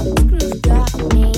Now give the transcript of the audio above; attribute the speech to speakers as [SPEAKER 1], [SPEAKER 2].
[SPEAKER 1] You've got me.